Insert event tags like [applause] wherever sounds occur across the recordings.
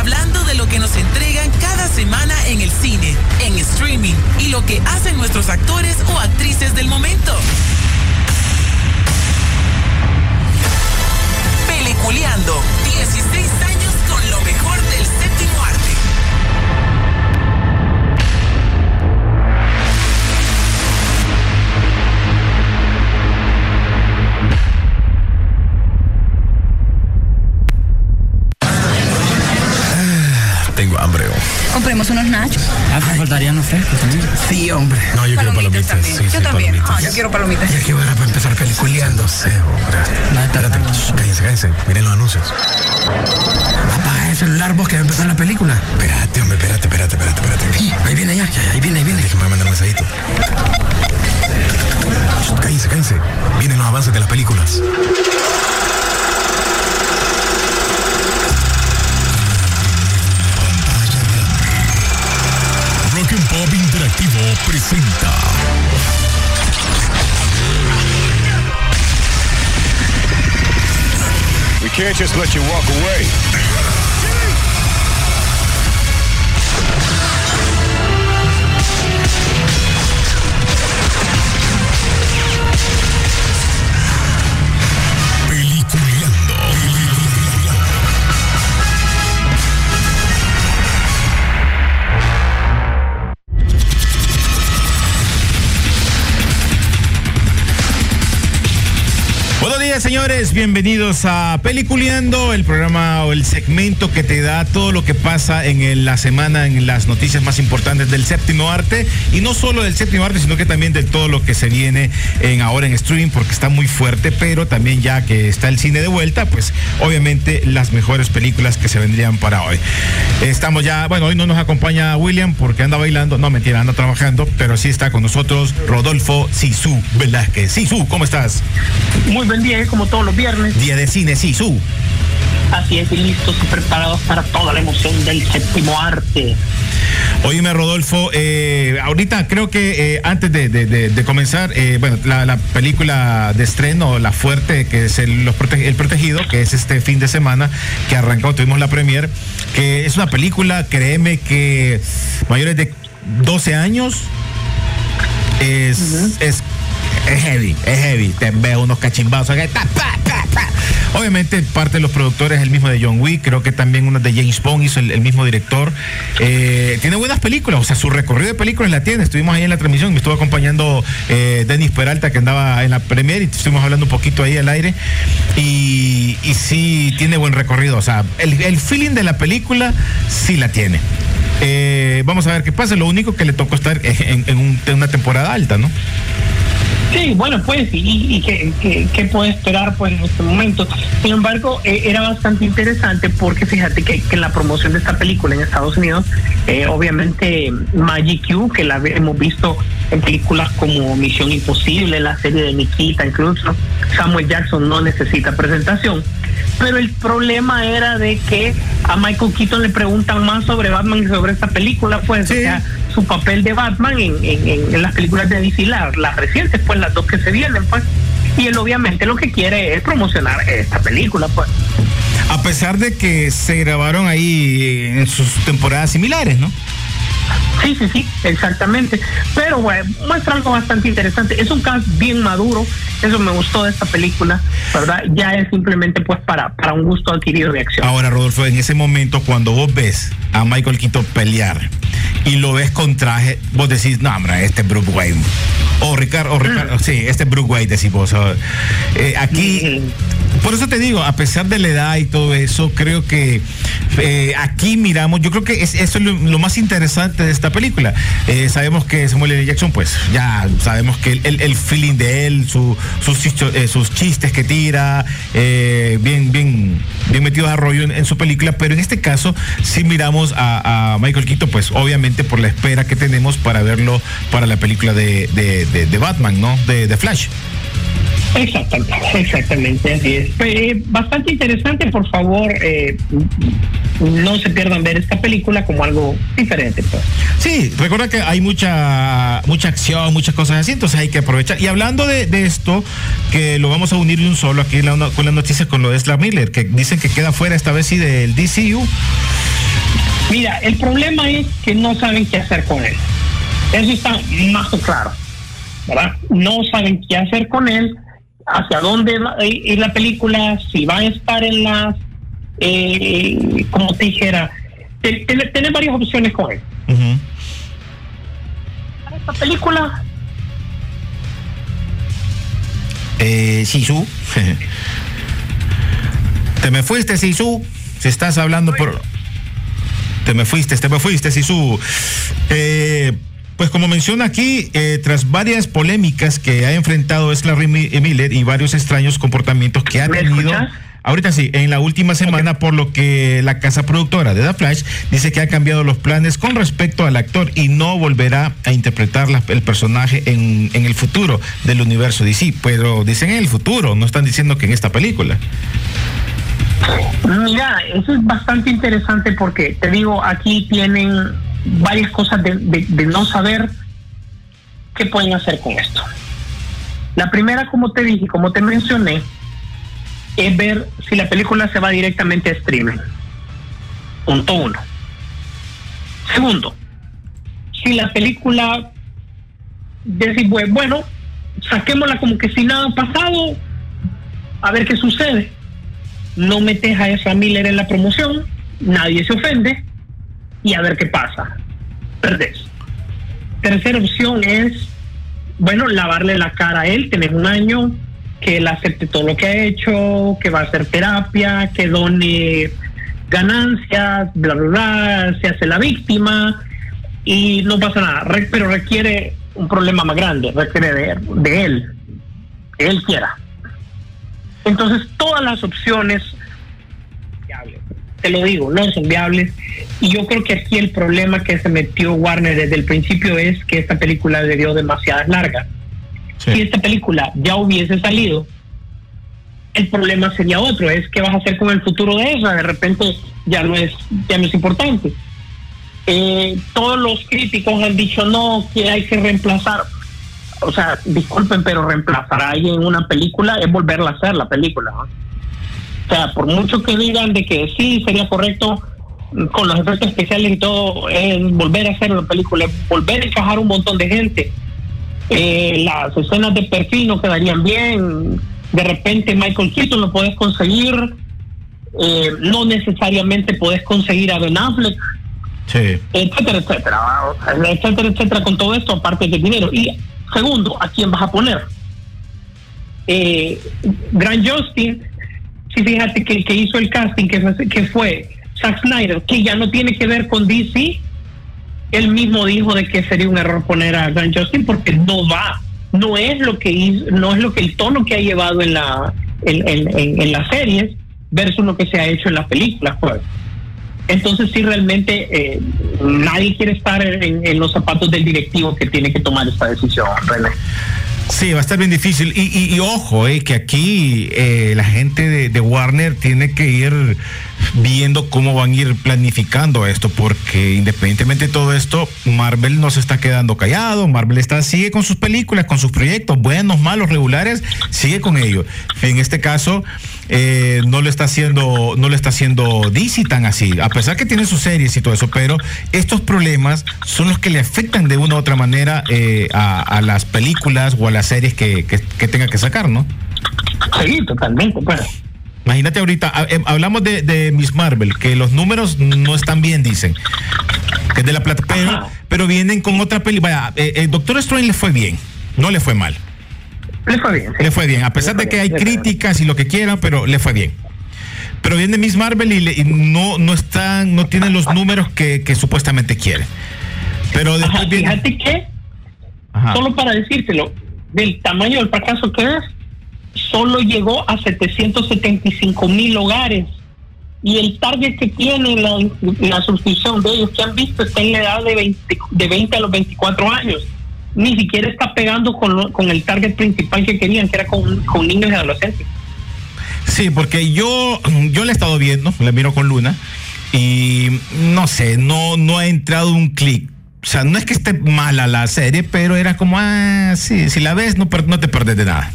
hablando de lo que nos entregan cada semana en el cine, en streaming y lo que hacen nuestros actores o actrices del momento. Peliculeando, 16 nachos. Ah, pues faltarían los frescos también. Sí, hombre. No, yo quiero palomitas. también. Sí, yo sí, también. palomitas. Ah, yo quiero palomitas. Ya que hora para empezar peliculeando. Sí, hombre. No, Espérate, cállense, cállense. Miren los anuncios. Apaga el celular vos que va a empezar la película. Espérate, hombre, espérate, espérate, espérate, espérate. Ahí viene ya, ahí viene, ahí viene. Déjame mandar un mensajito. Cállense, cállense. Vienen los avances de las películas. Presenta. We can't just let you walk away. Señores. Bienvenidos a Peliculeando, el programa o el segmento que te da todo lo que pasa en la semana en las noticias más importantes del séptimo arte. Y no solo del séptimo arte, sino que también de todo lo que se viene en ahora en streaming, porque está muy fuerte, pero también ya que está el cine de vuelta, pues obviamente las mejores películas que se vendrían para hoy. Estamos ya, bueno, hoy no nos acompaña William porque anda bailando, no mentira, anda trabajando, pero sí está con nosotros Rodolfo Sisu Velázquez. Sisu, ¿cómo estás? Muy buen día. Como todos los viernes. Día de cine, Sisu. Así es, y listos y preparados para toda la emoción del séptimo arte. Oíme, Rodolfo, eh, ahorita creo que eh, antes de, de- de- de comenzar, eh, bueno, la, la película de estreno, La Fuerte, que es el, Los Prote- el Protegido, que es este fin de semana que arrancó, tuvimos la premier, que es una película, créeme que mayores de 12 años es, es, es heavy, es heavy. Te veo unos cachimbazos. Obviamente, parte de los productores es el mismo de John Wick. Creo que también uno de James Bond hizo el, mismo director. Eh, tiene buenas películas, o sea, su recorrido de películas la tiene. Estuvimos ahí en la transmisión, me estuvo acompañando eh, Denis Peralta, que andaba en la premier, y estuvimos hablando un poquito ahí al aire. Y, sí, tiene buen recorrido. O sea, el, el feeling de la película sí la tiene. Eh, vamos a ver qué pasa. Lo único que le tocó estar en una temporada alta, ¿no? Sí, bueno, pues, y, y qué, qué- qué puede esperar pues en este momento. Sin embargo, eh, era bastante interesante porque fíjate que, que la promoción de esta película en Estados Unidos, eh, obviamente Magic Q, que la hemos visto en películas como Misión Imposible, la serie de Nikita, incluso Samuel Jackson no necesita presentación. Pero el problema era de que a Michael Keaton le preguntan más sobre Batman y sobre esta película, pues, Sí. o sea, su papel de Batman en, en- en- las películas de DC, las, las recientes, pues las dos que se vienen, pues. Y él obviamente lo que quiere es promocionar esta película, pues. A pesar de que se grabaron ahí en sus temporadas similares, ¿no? Sí, sí, sí, exactamente. Pero bueno, muestra algo bastante interesante. Es un cast bien maduro, eso me gustó de esta película, ¿verdad? Ya es simplemente pues para, para un gusto adquirido de acción. Ahora, Rodolfo, en ese momento, cuando vos ves a Michael Keaton pelear y lo ves con traje, vos decís, no, hombre, este es Bruce Wayne. O Ricardo, o Ricardo, sí, este es Bruce Wayne, decís vos. eh, aquí, por eso te digo, a pesar de la edad y todo eso, creo que eh, aquí miramos, yo creo que es, eso es lo, lo más interesante de esta película. Eh, sabemos que Samuel L. Jackson, pues ya sabemos que el- el feeling de él, su- eh, sus chistes que tira, eh, bien, bien, bien metidos a rollo en, su película, pero en este caso sí miramos a, a Michael Keaton, pues obviamente por la espera que tenemos para verlo para la película de, de- de- de Batman, ¿no? De, de Flash. Exactamente, exactamente, así es. Eh, bastante interesante, por favor, eh, no se pierdan ver esta película como algo diferente. Pues. Sí, recuerda que hay mucha mucha acción, muchas cosas así, entonces hay que aprovechar. Y hablando de, de esto, que lo vamos a unir de un solo aquí la- con las noticias con lo de Ezra Miller, que dicen que queda fuera esta vez sí del DCU. Mira, el problema es que no saben qué hacer con él. Eso está más claro, ¿verdad? No saben qué hacer con él, hacia dónde va a ir la película, si va a estar en las, eh, como te dijera, te- te- tenés varias opciones con él. Ujú. Esta película Eh, Sisu. [laughs] Te me fuiste, Sisu. Si estás hablando por. Te me fuiste, te me fuiste, Sisu. Eh, pues como menciona aquí, eh, tras varias polémicas que ha enfrentado Esla Miller y varios extraños comportamientos que ha ¿Me tenido. Ahorita sí, en la última semana, por lo que la casa productora de The Flash dice que ha cambiado los planes con respecto al actor y no volverá a interpretar la- el personaje en, en el futuro del universo DC. Pero dicen en el futuro, no están diciendo que en esta película. Mira, eso es bastante interesante porque te digo, aquí tienen varias cosas de, no saber qué pueden hacer con esto. La primera, como te dije, como te mencioné, es ver si la película se va directamente a streaming. Punto uno. Segundo, si la película pues, bueno, saquémosla como que si nada ha pasado, a ver qué sucede no metes a esa Miller en la promoción, nadie se ofende y a ver qué pasa. Perdés. Tercera opción es, bueno, lavarle la cara a él, tener un año, que él acepte todo lo que ha hecho, que va a hacer terapia, que done ganancias, bla, bla, bla, se hace la víctima y no pasa nada, pero requiere un problema más grande, requiere de, de él, que él quiera. Entonces, todas las opciones te lo digo, no son viables. Y yo creo que aquí el problema que se metió Warner desde el principio es que esta película le dio demasiadas largas. Si esta película ya hubiese salido, el problema sería otro, es qué vas a hacer con el futuro de esa, de repente ya no es, ya no es importante. Eh, todos los críticos han dicho no, que hay que reemplazar o sea, disculpen, pero reemplazar a alguien en una película es volverla a hacer la película. ¿no? O sea, por mucho que digan de que sí sería correcto con los efectos especiales y todo, es volver a hacer la película, es volver a encajar un montón de gente. Eh, las escenas de perfil no quedarían bien. De repente Michael Keaton lo puedes conseguir. eh, no necesariamente puedes conseguir a Ben Affleck Sí. etcétera, etcétera, etcétera, etcétera, con todo esto, aparte del dinero. Y segundo, ¿a quién vas a poner? Eh, Grant Justin, sí, fíjate que el que hizo el casting, que fue, que fue Zack Snyder, que ya no tiene que ver con DC, él mismo dijo de que sería un error poner a Grant Justin porque no va, no es lo que hizo, no es lo que el tono que ha llevado en la en, las series versus lo que se ha hecho en las películas, pues. Entonces sí realmente eh, nadie quiere estar en, en los zapatos del directivo que tiene que tomar esta decisión, René. Sí, va a estar bien difícil. Y, ojo, eh, que aquí eh, la gente de Warner tiene que ir viendo cómo van a ir planificando esto, porque independientemente de todo esto, Marvel no se está quedando callado, Marvel está, sigue con sus películas, con sus proyectos, buenos, malos, regulares, sigue con ellos. En este caso, eh, no lo está haciendo, no lo está haciendo DC tan así, a pesar que tiene sus series y todo eso, pero estos problemas son los que le afectan de una u otra manera eh, a, las películas o a las series que, que, que tenga que sacar, ¿no? Sí, totalmente. Bueno, Imagínate ahorita, eh, hablamos de, de Miss Marvel, que los números no están bien, dicen. Que es de la plata, pero, pero vienen con otra película. Vaya, eh, eh, Doctor Strange le fue bien, no le fue mal. le fue bien. sí. Le fue bien, a pesar de que hay bien, bien. críticas y lo que quieran, pero le fue bien. Pero viene Miss Marvel y, le- y no, no están, no tienen los números que, que supuestamente quiere. Pero después Ajá, viene. fíjate que, Ajá. solo para decírtelo, del tamaño del fracaso que es, solo llegó a 775 mil hogares. Y el target que tiene la, la suscripción de ellos que han visto está en la edad de 20, de 20 a los 24 años. Ni siquiera está pegando con, con el target principal que querían, que era con, con niños y adolescentes. Sí, porque yo, yo le he estado viendo, le miro con Luna, y no sé, no, no ha entrado un clic. O sea, no es que esté mala la serie, pero era como, ah, sí, si la ves, no, no te perdes de nada.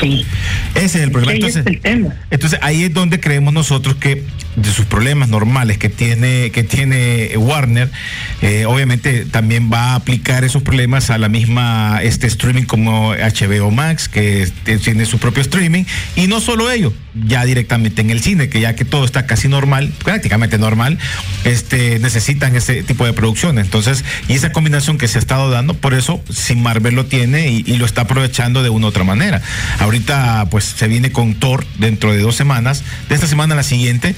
Sí. Ese es el problema. Ahí es Entonces, el tema. entonces ahí es donde creemos nosotros que de sus problemas normales que tiene, que tiene Warner, eh, obviamente también va a aplicar esos problemas a la misma este streaming como HBO Max, que tiene su propio streaming, y no solo ello, ya directamente en el cine, que ya que todo está casi normal, prácticamente normal, este, necesitan ese tipo de producciones. Entonces, y esa combinación que se ha estado dando, por eso, si Marvel lo tiene y, y lo está aprovechando de una u otra manera. Ahorita, pues se viene con Thor dentro de dos semanas, de esta semana a la siguiente.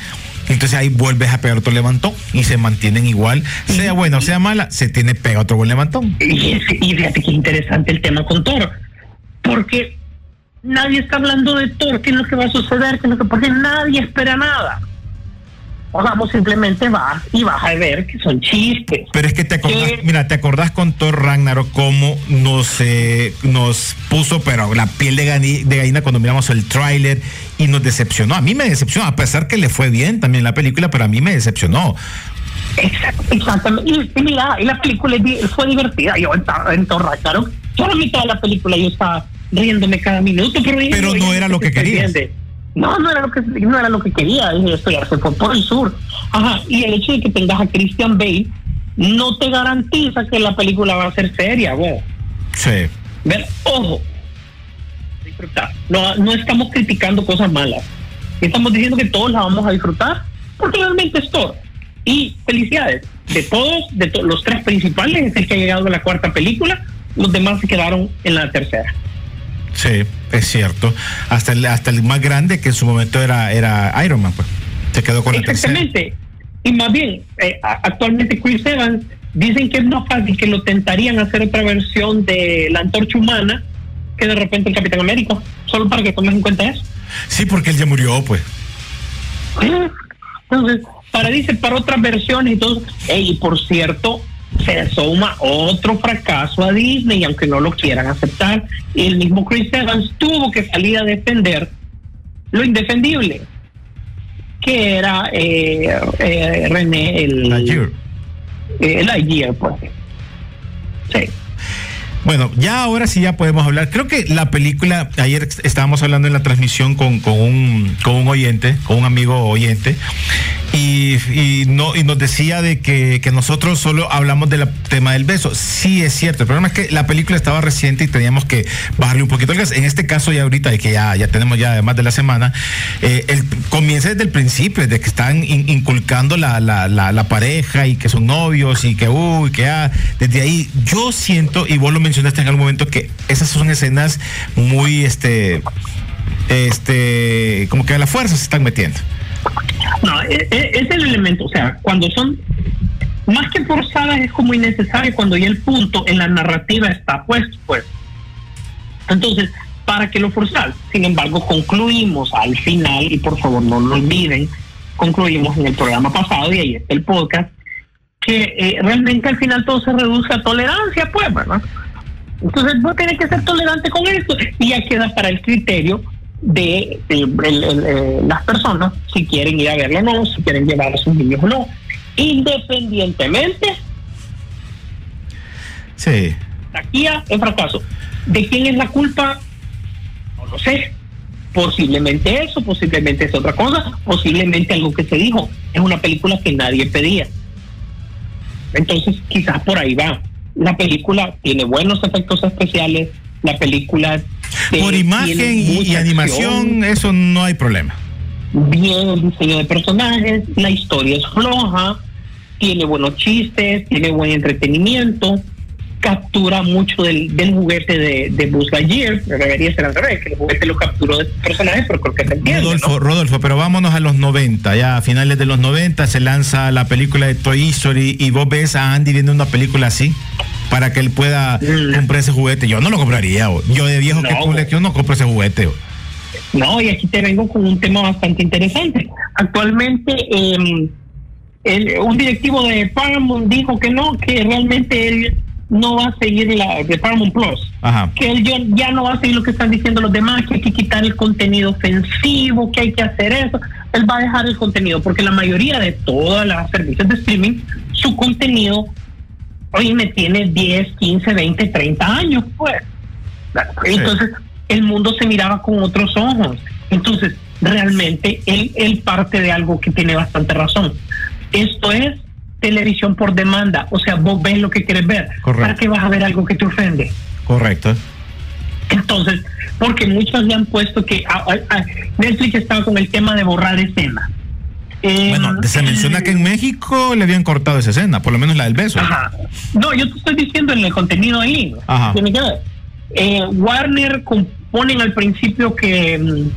Entonces ahí vuelves a pegar otro levantón y se mantienen igual, sea buena o sea mala, se tiene pega otro buen levantón. Y, y fíjate que interesante el tema con Thor, porque nadie está hablando de Thor, qué es lo que va a suceder, qué es lo que, porque nadie espera nada. O vamos, simplemente vas y vas a ver que son chistes. Pero es que te acordás, Que- mira, te acordás con Thor Ragnarok cómo nos, eh, nos puso, pero la piel de, gani- de gallina cuando miramos el tráiler y nos decepcionó. A mí me decepcionó, a pesar que le fue bien también la película, pero a mí me decepcionó. Exact- exactamente. Y, y mira, y la película fue divertida. Yo estaba en Thor Ragnarok, la mitad de la película yo estaba riéndome cada minuto, pero, no era lo que querías. entiende. No, no era lo que no era lo que quería. Dije, esto ya se fue por el sur. Ajá. Y el hecho de que tengas a Christian Bale no te garantiza que la película va a ser seria, güey. Sí. Ver, ojo, disfrutar. No, no estamos criticando cosas malas. Estamos diciendo que todos la vamos a disfrutar porque realmente es todo. Y felicidades. De todos, de to- los tres principales, es el que ha llegado a la cuarta película. Los demás se quedaron en la tercera. Sí, es cierto. Hasta el, hasta el más grande que en su momento era, era Iron Man, pues. Se quedó con la tercera. Exactamente. Y más bien, eh, actualmente Chris Evans dicen que es más fácil que lo tentarían hacer otra versión de la antorcha humana que de repente el Capitán América. Solo para que tomes en cuenta eso. Sí, porque él ya murió, pues. Entonces, para dice para otras versiones y todo. Y por cierto, se suma otro fracaso a Disney, aunque no lo quieran aceptar. Y el mismo Chris Evans tuvo que salir a defender lo indefendible, que era eh, eh, René el Lightyear. eh, el Lightyear, pues. Sí. Bueno, ya ahora sí ya podemos hablar. Creo que la película, ayer estábamos hablando en la transmisión con, con un, con un oyente, con un amigo oyente, y, no, y nos decía de que, que nosotros solo hablamos del tema del beso. Sí, es cierto. El problema es que la película estaba reciente y teníamos que bajarle un poquito. En este caso, ya ahorita, que ya, ya tenemos ya más de la semana, eh, el, comienza desde el principio, desde que están in- inculcando la, la pareja y que son novios y que, uy, que ah, desde ahí yo siento, y vos lo mencionaste en algún momento, que esas son escenas muy, este, este, como que a la fuerza se están metiendo. No, e- e- es el elemento, o sea, cuando son más que forzadas es como innecesario cuando ya el punto en la narrativa está puesto, pues. Entonces, ¿para qué lo forzar? Sin embargo, concluimos al final, y por favor no lo olviden, concluimos en el programa pasado y ahí está el podcast, que eh, realmente al final todo se reduce a tolerancia, pues, ¿verdad? Entonces, vos tenés que ser tolerante con esto y ya queda para el criterio de, las personas si quieren ir a verlo o no, si quieren llevar a sus niños o no. Independientemente, Sí. taquilla es fracaso. ¿De quién es la culpa? No lo sé. Posiblemente eso, posiblemente es otra cosa, posiblemente algo que se dijo. Es una película que nadie pedía. Entonces, quizás por ahí va. La película tiene buenos efectos especiales, la película... Por imagen y, animación, eso no hay problema. bien el diseño de personajes, la historia es floja, tiene buenos chistes, tiene buen entretenimiento, captura mucho del, del juguete de, de Buzz Lightyear, debería ser al revés, que el juguete lo capturó de personajes, pero creo que se entiende, Rodolfo, ¿no? Rodolfo, pero vámonos a los 90, ya a finales de los 90 se lanza la película de Toy Story y vos ves a Andy viendo una película así para que él pueda Mm. comprar ese juguete. Yo no lo compraría, yo de viejo que No. colección no compro ese juguete. No, y aquí te vengo con un tema bastante interesante. Actualmente, eh, el- un directivo de Paramount dijo que no, que realmente él no va a seguir la de Paramount Plus. Ajá. que él ya, no va a seguir lo que están diciendo los demás, que hay que quitar el contenido ofensivo, que hay que hacer eso. Él va a dejar el contenido, porque la mayoría de todas las servicios de streaming, su contenido, hoy me tiene 10, 15, 20, 30 años, pues. Entonces, el mundo se miraba con otros ojos. Entonces, realmente él, él parte de algo que tiene bastante razón. Esto es televisión por demanda, o sea, vos ves lo que quieres ver. Correcto. ¿Para qué vas a ver algo que te ofende? Correcto. Entonces, porque muchos le han puesto que a- a- a- Netflix estaba con el tema de borrar escenas. Eh, Bueno, se menciona que en México le habían cortado esa escena, por lo menos la del beso. Ajá. No, yo te estoy diciendo en el contenido ahí. Ajá. Eh, Warner componen al principio que, mm,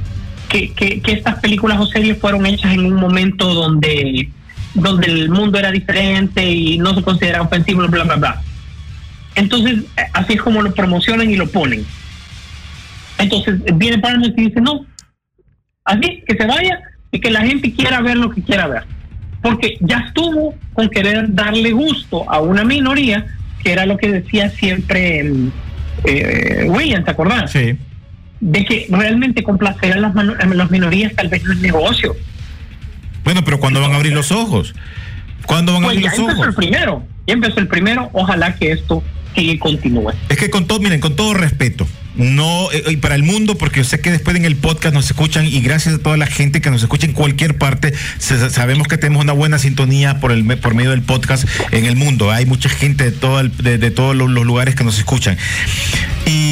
que, que, que estas películas o series fueron hechas en un momento donde, donde el mundo era diferente y no se consideraba ofensivo, bla, bla, bla. Entonces, eh, así es como lo promocionan y lo ponen. Entonces, viene Paramount y dice, no, así, que se vaya y que la gente quiera ver lo que quiera ver. Porque ya estuvo con querer darle gusto a una minoría, que era lo que decía siempre mm, eh, William, ¿te acordás? Sí. De que realmente complacer a las, mano- a las minorías tal vez no es negocio. Bueno, pero ¿cuándo van a abrir los ojos? ¿Cuándo van a Pues abrir ya los empezó el ojos? primero, ya empezó el primero, ojalá que esto siga y continúe. Es que con todo, miren, con todo respeto, no, eh, y para el mundo, porque yo sé que después en el podcast nos escuchan y gracias a toda la gente que nos escucha en cualquier parte, se- sabemos que tenemos una buena sintonía por el por medio del podcast en el mundo. Hay mucha gente de, todo el- de, de todos los, los lugares que nos escuchan. Y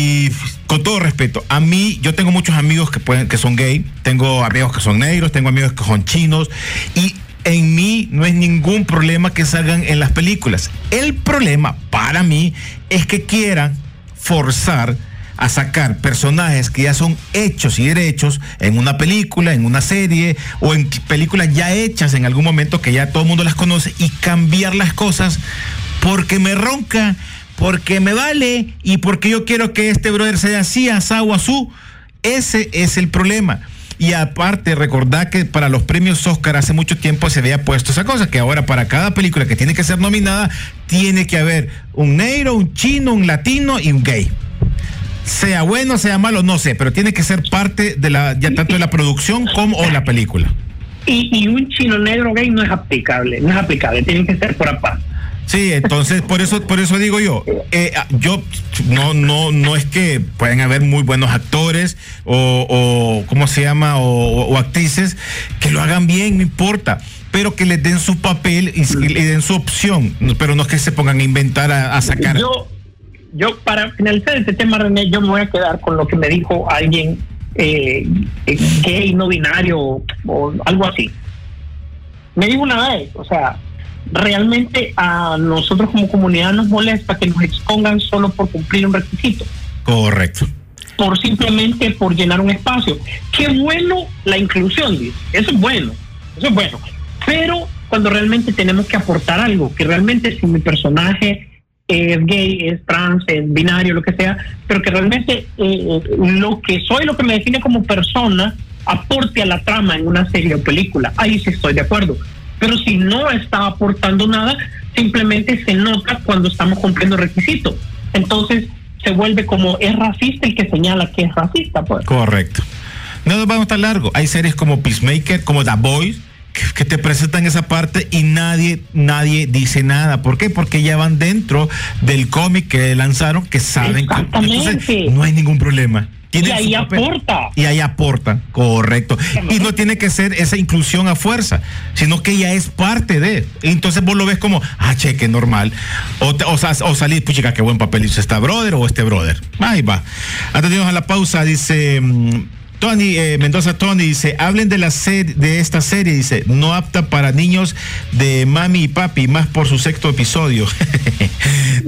con todo respeto, a mí, yo tengo muchos amigos que pueden, que son gay, tengo amigos que son negros, tengo amigos que son chinos, y en mí no es ningún problema que salgan en las películas. El problema para mí es que quieran forzar a sacar personajes que ya son hechos y derechos en una película, en una serie o en películas ya hechas en algún momento que ya todo el mundo las conoce y cambiar las cosas porque me ronca, porque me vale y porque yo quiero que este brother sea así, asá o azú. Ese es el problema. Y aparte, recordad que para los premios Oscar hace mucho tiempo se había puesto esa cosa, que ahora para cada película que tiene que ser nominada, tiene que haber un negro, un chino, un latino y un gay. Sea bueno, sea malo, no sé, pero tiene que ser parte de la, ya tanto de la producción como o la película. Y, y un chino negro gay no es aplicable, no es aplicable, tiene que ser por aparte. Sí, entonces por eso, por eso digo yo, eh, ah, yo no, no, no es que pueden haber muy buenos actores o, o ¿cómo se llama? O, actrices que lo hagan bien, no importa, pero que les den su papel y, den su opción, pero no es que se pongan a inventar a, sacar. Yo, para finalizar este tema, René, yo me voy a quedar con lo que me dijo alguien eh, eh, gay, no binario o algo así. Me dijo una vez, o sea, realmente a nosotros como comunidad nos molesta que nos expongan solo por cumplir un requisito, Correcto. por simplemente por llenar un espacio. Qué bueno la inclusión, dice. Eso es bueno, eso es bueno. Pero cuando realmente tenemos que aportar algo, que realmente si mi personaje es gay, es trans, es binario, lo que sea, pero que realmente eh, lo que soy, lo que me define como persona, aporte a la trama en una serie o película. Ahí sí estoy de acuerdo. Pero si no está aportando nada, simplemente se nota cuando estamos cumpliendo requisitos. Entonces se vuelve como es racista el que señala que es racista, pues. Correcto. No nos vamos tan largo. Hay series como Peacemaker, como The Boys, que, te presentan esa parte y nadie, nadie dice nada. ¿Por qué? Porque ya van dentro del cómic que lanzaron, que saben que Exactamente. entonces, no hay ningún problema. Y ahí su papel. aporta. Y ahí aporta, correcto. Y no tiene que ser esa inclusión a fuerza, sino que ya es parte de. Y entonces vos lo ves como, ah, cheque, normal. O, te- o, o salir, puchica, qué buen papel hizo esta brother o este brother. Ahí va. Antes de irnos a la pausa, dice. Tony eh, Mendoza Tony dice, hablen de la serie de esta serie, dice, no apta para niños de mami y papi, más por su sexto episodio. [laughs]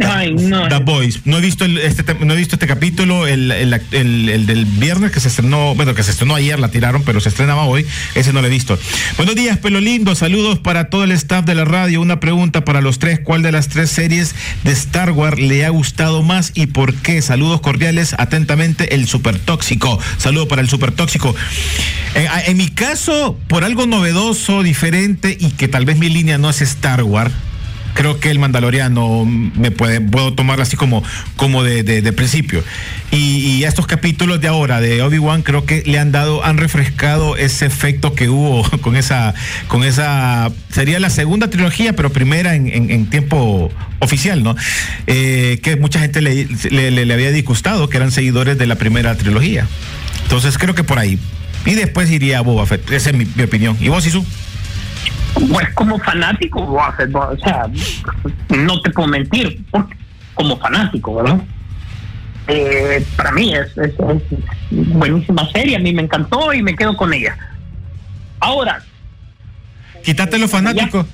Ay, no. The Boys. No he visto el- este te- no he visto este capítulo, el, el- el- el del viernes que se estrenó, bueno, que se estrenó ayer, la tiraron, pero se estrenaba hoy. Ese no lo he visto. Buenos días, pelo lindo. Saludos para todo el staff de la radio. Una pregunta para los tres. ¿Cuál de las tres series de Star Wars le ha gustado más y por qué? Saludos cordiales. Atentamente, el super tóxico. Saludo para el super tóxico. En, a- en mi caso, por algo novedoso, diferente y que tal vez mi línea no es Star Wars creo que el Mandaloriano me puede, puedo tomarlo así como, como de, principio. Y, y estos capítulos de ahora de Obi-Wan creo que le han dado, han refrescado ese efecto que hubo [laughs] con esa, con esa, sería la segunda trilogía, pero primera en, tiempo oficial, ¿no? Eh, que mucha gente le había disgustado, que eran seguidores de la primera trilogía. Entonces creo que por ahí. Y después iría a Boba Fett. Esa es mi, mi opinión. ¿Y vos, Isu? Pues como fanático, o sea, no te puedo mentir, porque como fanático, ¿verdad? Eh, para mí es, es, es buenísima serie, a mí me encantó y me quedo con ella. Ahora, Quítate los fanáticos.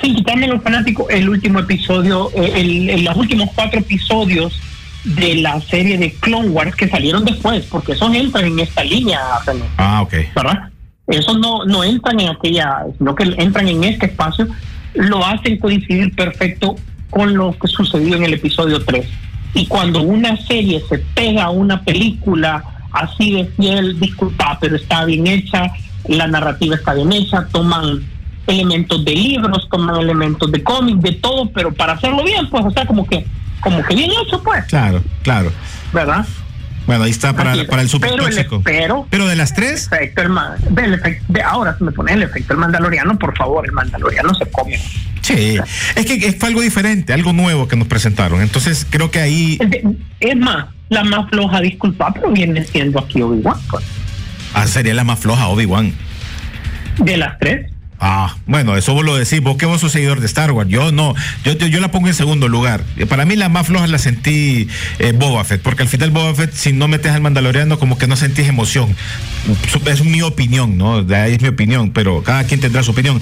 sin quitarme los fanáticos, el último episodio, eh, el, el- los últimos cuatro episodios de la serie de Clone Wars que salieron después, porque esos entran en esta línea, ah, ok. ¿verdad? Esos no, no entran en aquella, sino que entran en este espacio, lo hacen coincidir perfecto con lo que sucedió en el episodio 3. Y cuando una serie se pega a una película así de fiel, disculpa, pero está bien hecha, la narrativa está bien hecha, toman elementos de libros, toman elementos de cómics, de todo, pero para hacerlo bien, pues, o sea, como que, como que bien hecho, pues, Claro, claro. ¿verdad? Bueno, ahí está para, es. para el super Pero el- tóxico. pero- Pero de las tres, efecto, el del efecto, de ahora se me pone el efecto el mandaloriano, por favor, el mandaloriano se come. sí. Es que fue algo diferente, algo nuevo que nos presentaron. Entonces creo que ahí. Es más, la más floja, disculpa, pero viene siendo aquí Obi-Wan, pues, Ah, sería la más floja, Obi-Wan. de las tres. Ah, bueno, eso vos lo decís, vos que vos sos seguidor de Star Wars. Yo no, yo, yo, yo la pongo en segundo lugar. Eh, Para mí la más floja la sentí eh, Boba Fett, porque al final Boba Fett, si no metes al Mandaloriano, como que no sentís emoción. Es mi opinión, ¿no? De ahí es mi opinión, pero cada quien tendrá su opinión.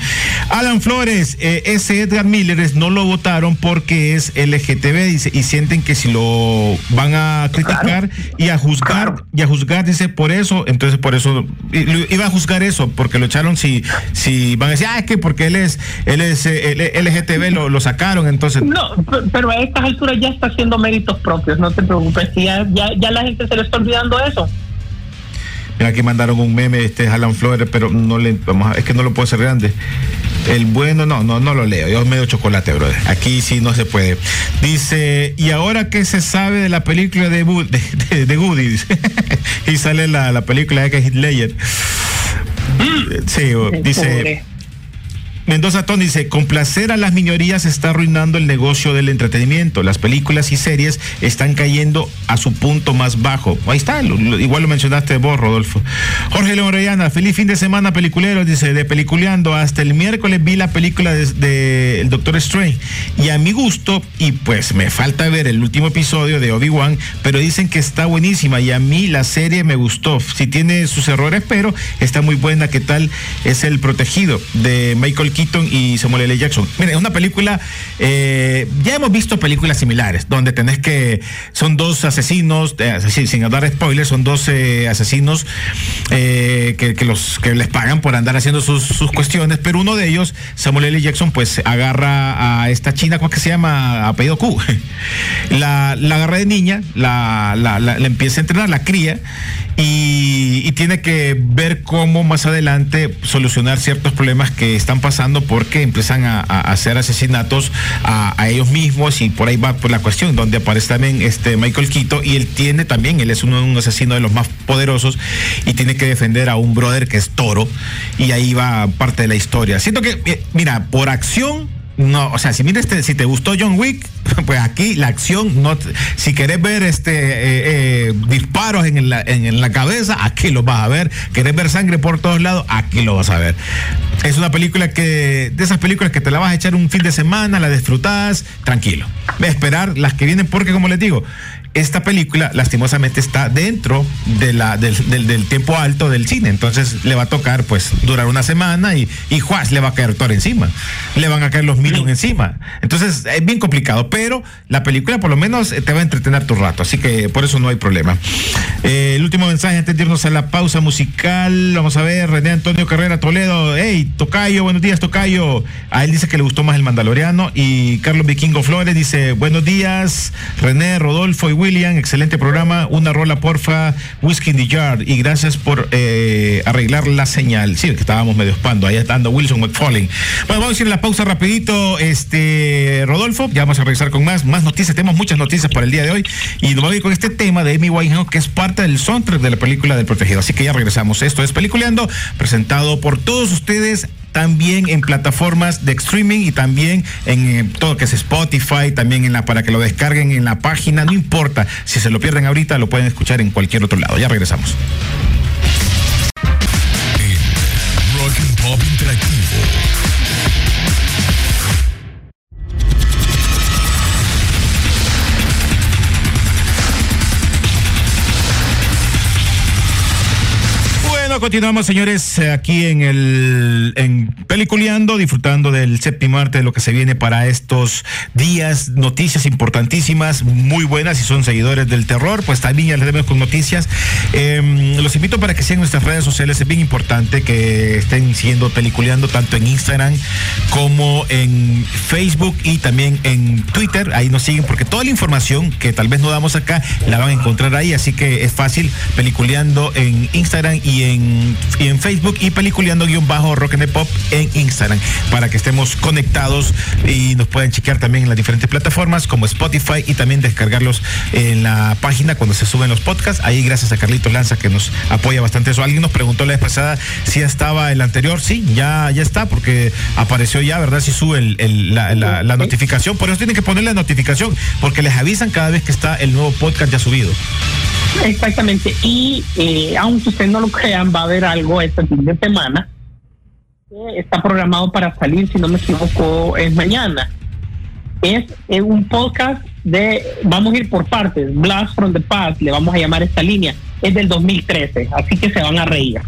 Alan Flores, eh, ese Edgar Miller no lo votaron porque es LGTB dice, y sienten que si lo van a criticar y a juzgar, y a juzgar, dice, por eso, entonces por eso, iba a juzgar eso, porque lo echaron si, si van a decir, ah, es que porque él es, él es eh, LGTB, lo, lo sacaron, entonces, No, pe- pero a estas alturas ya está haciendo méritos propios, no te preocupes, ya, ya, ya la gente se le está olvidando eso. mira, aquí mandaron un meme, este es Alan Flores, pero no le, vamos a, es que no lo puedo hacer grande. El bueno, no, no, no lo leo, yo medio chocolate, brother. Aquí sí no se puede. Dice, ¿y ahora qué se sabe de la película de, de, de, de Woody? Dice. [laughs] y sale la, la película de que es Hitler. Sí, dice... Mendoza Tony dice, complacer a las minorías está arruinando el negocio del entretenimiento. Las películas y series están cayendo a su punto más bajo. Ahí está, igual lo mencionaste vos, Rodolfo. Jorge León feliz fin de semana, peliculero, dice, de peliculeando. Hasta el miércoles vi la película de, de El Doctor Strange. Y a mi gusto, y pues me falta ver el último episodio de Obi-Wan, pero dicen que está buenísima y a mí la serie me gustó. Si tiene sus errores, pero está muy buena. ¿Qué tal? Es El Protegido de Michael Keaton y Samuel L. Jackson. Mira, es una película, eh, ya hemos visto películas similares, donde tenés que, son dos asesinos, eh, sin dar spoilers, son dos eh, asesinos eh, que, los, que les pagan por andar haciendo sus, sus cuestiones, pero uno de ellos, Samuel L. Jackson, pues agarra a esta china, ¿cómo es que se llama? Apellido Q. [laughs] La, la agarra de niña, la, la, la- empieza a entrenar, la cría, y tiene que ver cómo más adelante solucionar ciertos problemas que están pasando porque empiezan a, hacer asesinatos a, ellos mismos y por ahí va por la cuestión donde aparece también este Michael Quito y él tiene también, él es uno, un asesino de los más poderosos y tiene que defender a un brother que es toro y ahí va parte de la historia. Siento que, eh, mira, por acción no, o sea, si mira este, si te gustó John Wick, [laughs] pues aquí la acción, no, si querés ver este eh, eh, disparos en la, en, la cabeza, aquí lo vas a ver. Querés ver sangre por todos lados, aquí lo vas a ver. Es una película que, de esas películas que te la vas a echar un fin de semana, la disfrutás, tranquilo. Ve a esperar las que vienen, porque como les digo, esta película lastimosamente está dentro de la, del, del- del tiempo alto del cine, entonces le va a tocar pues durar una semana y, y Juaz le va a caer todo encima, le van a caer los Minions encima, entonces es bien complicado, pero la película por lo menos eh, te va a entretener tu rato, así que por eso no hay problema. Eh, el último mensaje antes de irnos a la pausa musical, vamos a ver, René Antonio Carrera Toledo, hey, Tocayo, buenos días Tocayo, a él dice que le gustó más el Mandaloriano y Carlos Vikingo Flores dice, buenos días René, Rodolfo y William, excelente programa, una rola porfa, Whiskey in the Yard y gracias por eh, arreglar la señal. Sí, que estábamos medio espando, ahí está ando Wilson McFarlane. Bueno, vamos a ir a la pausa rapidito, este Rodolfo, ya vamos a regresar con más, más noticias, tenemos muchas noticias para el día de hoy y nos vamos a ir con este tema de Amy Winehouse que es parte del soundtrack de la película del protegido. Así que ya regresamos. Esto es Peliculeando, presentado por todos ustedes también en plataformas de streaming y también en eh, todo que es Spotify, también en la para que lo descarguen en la página, no importa, si se lo pierden ahorita lo pueden escuchar en cualquier otro lado. Ya regresamos. Continuamos, señores, eh, aquí en el en Peliculeando, disfrutando del séptimo arte de lo que se viene para estos días. Noticias importantísimas, muy buenas. Si son seguidores del terror, pues también ya les debemos con noticias. Eh, los invito para que sigan nuestras redes sociales. Es bien importante que estén siguiendo Peliculeando tanto en Instagram como en Facebook y también en Twitter. Ahí nos siguen porque toda la información que tal vez no damos acá la van a encontrar ahí. Así que es fácil Peliculeando en Instagram y en, y en Facebook y Peliculeando guion bajo Rock and Pop en Instagram para que estemos conectados y nos puedan chequear también en las diferentes plataformas como Spotify y también descargarlos en la página cuando se suben los podcasts. Ahí gracias a Carlitos Lanza que nos apoya bastante eso. Alguien nos preguntó la vez pasada si ya estaba el anterior. Sí, ya, ya está porque apareció ya, ¿verdad? Si sube el- el- la, la- la notificación. Por eso tienen que poner la notificación porque les avisan cada vez que está el nuevo podcast ya subido. Exactamente. Y eh, aunque ustedes no lo crean, va a haber algo este fin de semana. que está programado para salir, si no me equivoco, es mañana. Es un podcast de, vamos a ir por partes, Blast from the Past, le vamos a llamar esta línea. Es del 2013, así que se van a reír.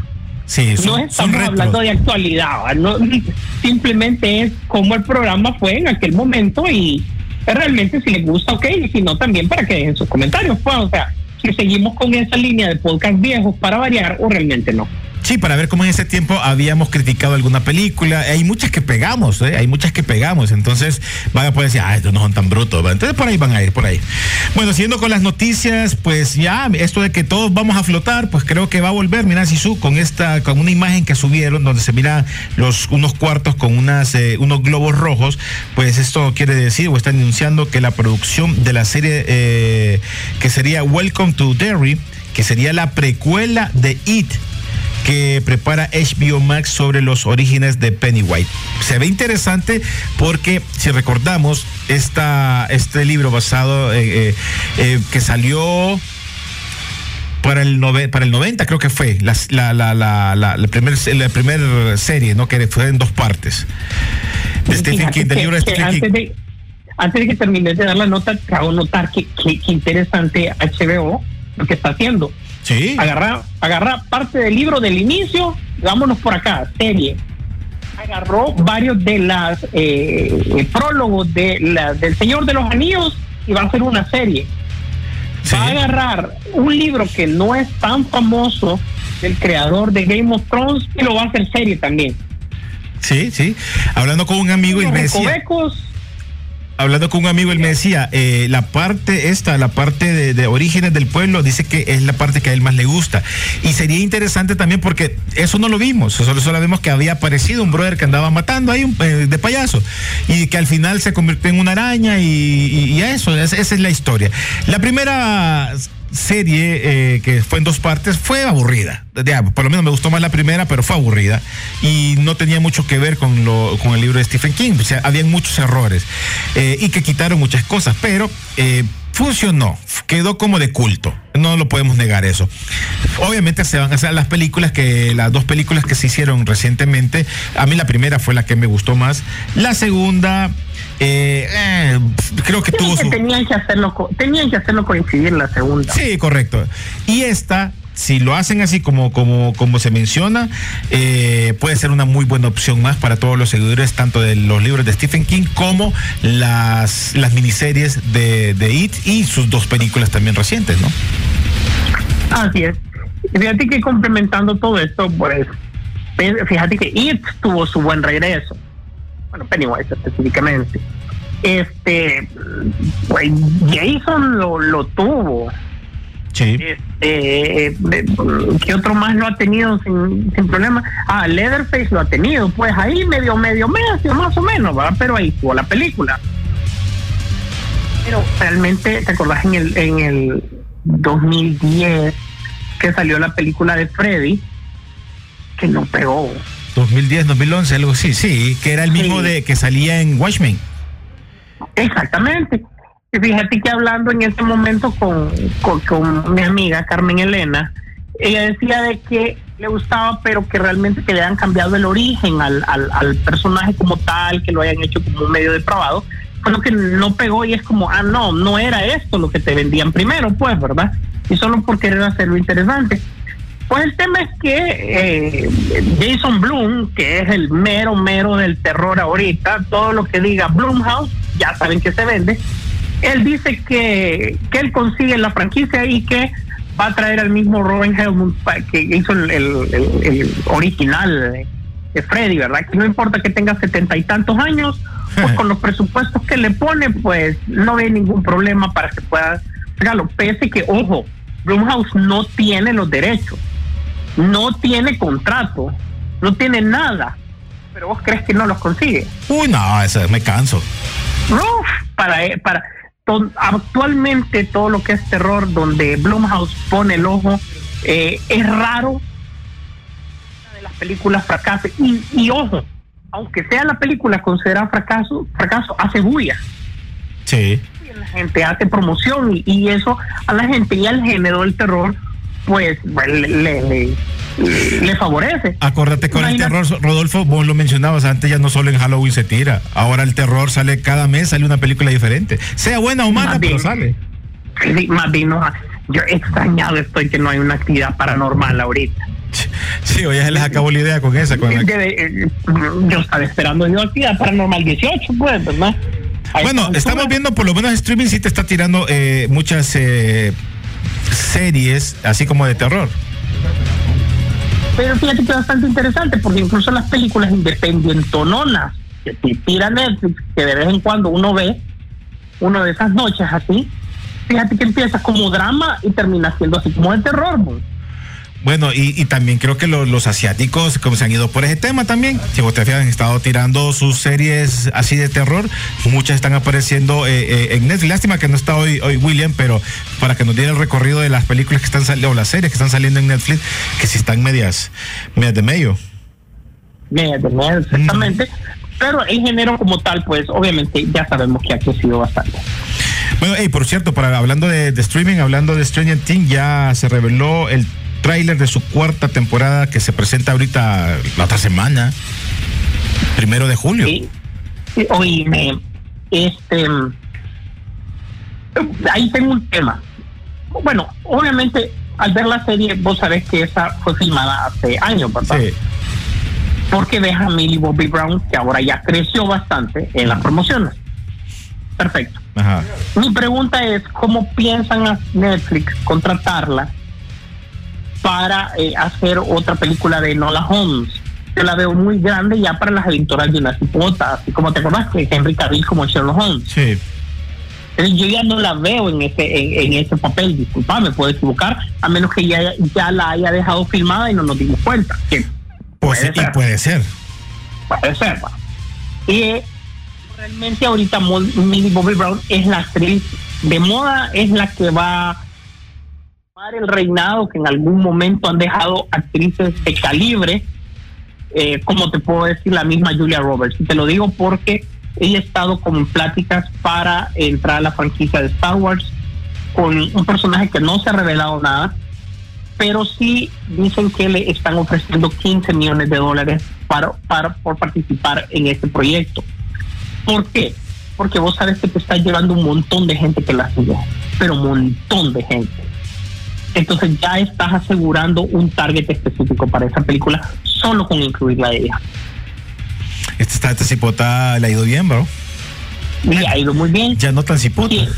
Sí, son, no estamos hablando de actualidad, no, [laughs] simplemente es cómo el programa fue en aquel momento y realmente si les gusta, ok, y si no, también para que dejen sus comentarios, pues, o sea, si seguimos con esa línea de podcast viejos para variar o realmente no. Sí, para ver cómo en ese tiempo habíamos criticado alguna película. Hay muchas que pegamos, ¿eh? hay muchas que pegamos. Entonces van a poder decir, ah, estos no son tan brutos. Entonces por ahí van a ir, por ahí. Bueno, siguiendo con las noticias, pues ya esto de que todos vamos a flotar, pues creo que va a volver. Mira, Sisu, con esta, con una imagen que subieron donde se mira los unos cuartos con eh, unos globos rojos, pues esto quiere decir o están anunciando que la producción de la serie eh, que sería Welcome to Derry, que sería la precuela de It que prepara HBO Max sobre los orígenes de Pennywise. Se ve interesante porque si recordamos esta, este libro basado eh, eh, eh, que salió para el, nove- para el 90 creo que fue la, la, la, la, la, primer, primer serie, ¿no? que fue en dos partes. De Stephen King, del libro de Stephen King. antes de, antes de que termines de dar la nota, te hago notar que, que, que interesante HBO lo que está haciendo. Sí. Agarra, agarra parte del libro del inicio, vámonos por acá, serie. Agarró varios de las eh, eh, prólogos de la, del Señor de los Anillos y va a hacer una serie. Sí. Va a agarrar un libro que no es tan famoso del creador de Game of Thrones y lo va a hacer serie también. Sí, sí. Hablando con un amigo y me decía. recovecos, hablando con un amigo, él me decía, eh, la parte esta, la parte de, orígenes del pueblo, dice que es la parte que a él más le gusta. Y sería interesante también porque eso no lo vimos, solo, solo vimos que había aparecido un brother que andaba matando ahí eh, de payaso y que al final se convirtió en una araña y, eso, esa es la historia. La primera serie eh, que fue en dos partes fue aburrida. Por lo menos me gustó más la primera, pero fue aburrida y no tenía mucho que ver con, lo, con el libro de Stephen King. O habían muchos errores eh, y que quitaron muchas cosas, pero eh, funcionó, quedó como de culto. No lo podemos negar eso. Obviamente se van a hacer las películas que las dos películas que se hicieron recientemente. A mí la primera fue la que me gustó más. La segunda eh, eh, creo que tuvo que su tenían que hacerlo, tenían que hacerlo coincidir la segunda. Sí, correcto. Y esta, si lo hacen así como, como, como se menciona, eh, puede ser una muy buena opción más para todos los seguidores, tanto de los libros de Stephen King como las, las miniseries de, de It y sus dos películas también recientes, ¿no? Así es. Fíjate que complementando todo esto, pues, fíjate que It tuvo su buen regreso. Bueno, Pennywise específicamente. Este, pues, Jason lo, lo tuvo. Sí. Este, eh, ¿qué otro más lo ha tenido sin, sin problema? Ah, Leatherface lo ha tenido, pues ahí medio, medio, medio, más o menos, ¿verdad? Pero ahí tuvo la película. Pero realmente, ¿te acordás en el, en el 2010 que salió la película de Freddy? Que no pegó. 2010, 2011, algo así, sí, que era el mismo Sí. de que salía en Watchmen. Exactamente. Y fíjate que hablando en ese momento con, con, con mi amiga Carmen Elena, ella decía de que le gustaba, pero que realmente que le hayan cambiado el origen al, al, al personaje como tal, que lo hayan hecho como un medio depravado, fue lo que no pegó y es como, ah, no, no era esto lo que te vendían primero, pues, ¿verdad? Y solo por querer hacerlo interesante. Pues el tema es que eh, Jason Bloom, que es el mero, mero del terror ahorita, todo lo que diga Bloomhouse, ya saben que se vende, él dice que, que él consigue la franquicia y que va a traer al mismo Robin Helmut que hizo el, el- el- el original de Freddy, ¿verdad? Que no importa que tenga setenta y tantos años, pues [laughs] con los presupuestos que le pone, pues no ve ningún problema para que pueda sacarlo. Pese que, ojo, Blumhouse no tiene los derechos, no tiene contrato, no tiene nada, pero vos crees que no los consigue. Uy, no, eso, me canso. Uf, para, eh, para to- actualmente todo lo que es terror donde Blumhouse pone el ojo eh, es raro de las películas fracase y, y ojo aunque sea la película considerada fracaso fracaso hace bulla Sí. y la gente hace promoción y, y eso a la gente y al género del terror pues le, le, le- favorece Acordate con el terror, Rodolfo, vos lo mencionabas antes, ya no solo en Halloween se tira. Ahora el terror sale cada mes, sale una película diferente. Sea buena o mala, pero sale. Sí, más bien no, yo extrañado estoy que no hay una actividad paranormal ahorita Sí, oye, se les acabó la idea con esa. Con la- eh, yo estaba esperando yo actividad paranormal 18, pues, ¿verdad? Bueno, esta estamos viendo, por lo menos streaming sí te está tirando eh, muchas eh, series, así como de terror. Pero fíjate que es bastante interesante, porque incluso las películas independientononas que te tira Netflix, que de vez en cuando uno ve, uno de esas noches así, fíjate que empieza como drama y termina siendo así como de terror. pues. Bueno, y, y también creo que lo- los asiáticos, como se han ido por ese tema también, si vos te fijas, han estado tirando sus series así de terror, muchas están apareciendo eh, eh, en Netflix. Lástima que no está hoy, hoy William, pero para que nos diera el recorrido de las películas que están saliendo, o las series que están saliendo en Netflix, que si están medias, medias de medio. Mira, de nuevo, exactamente. Pero el género como tal, pues obviamente ya sabemos que ha crecido bastante. Bueno, hey, por cierto, para, hablando de, de streaming, hablando de Stranger Things, ya se reveló el tráiler de su cuarta temporada que se presenta ahorita la otra semana, primero de julio. Sí. Oíme, este. Ahí tengo un tema. Bueno, obviamente, al ver la serie, vos sabés que esa fue filmada hace años, ¿verdad? Sí. Porque deja a Millie Bobby Brown, que ahora ya creció bastante en las promociones. Perfecto. Ajá. Mi pregunta es, ¿cómo piensan a Netflix contratarla para eh, hacer otra película de Nola Holmes? Yo la veo muy grande ya para las aventuras de una cipota, así como te acuerdas que Henry Cavill como Sherlock Holmes. Sí. Entonces, Yo ya no la veo en ese en, en ese papel, disculpa, me puedo equivocar, a menos que ya, ya la haya dejado filmada y no nos dimos cuenta. Que Pues, Puede y ser. puede ser. puede ser. ¿va? Y eh, realmente ahorita Millie Bobby Brown es la actriz de moda, es la que va el reinado que en algún momento han dejado actrices de calibre, eh, como te puedo decir la misma Julia Roberts. Y te lo digo porque ha estado como en pláticas para entrar a la franquicia de Star Wars con un personaje que no se ha revelado nada, pero sí dicen que le están ofreciendo 15 millones de dólares para, para por participar en este proyecto. ¿Por qué? Porque vos sabes que te está llevando un montón de gente que la sigue, pero un montón de gente. Entonces ya estás asegurando un target específico para esa película solo con incluirla a ella. Está, este cipota le ha ido bien, bro. Y ha ido muy bien. Ya no tan cipota. Sí.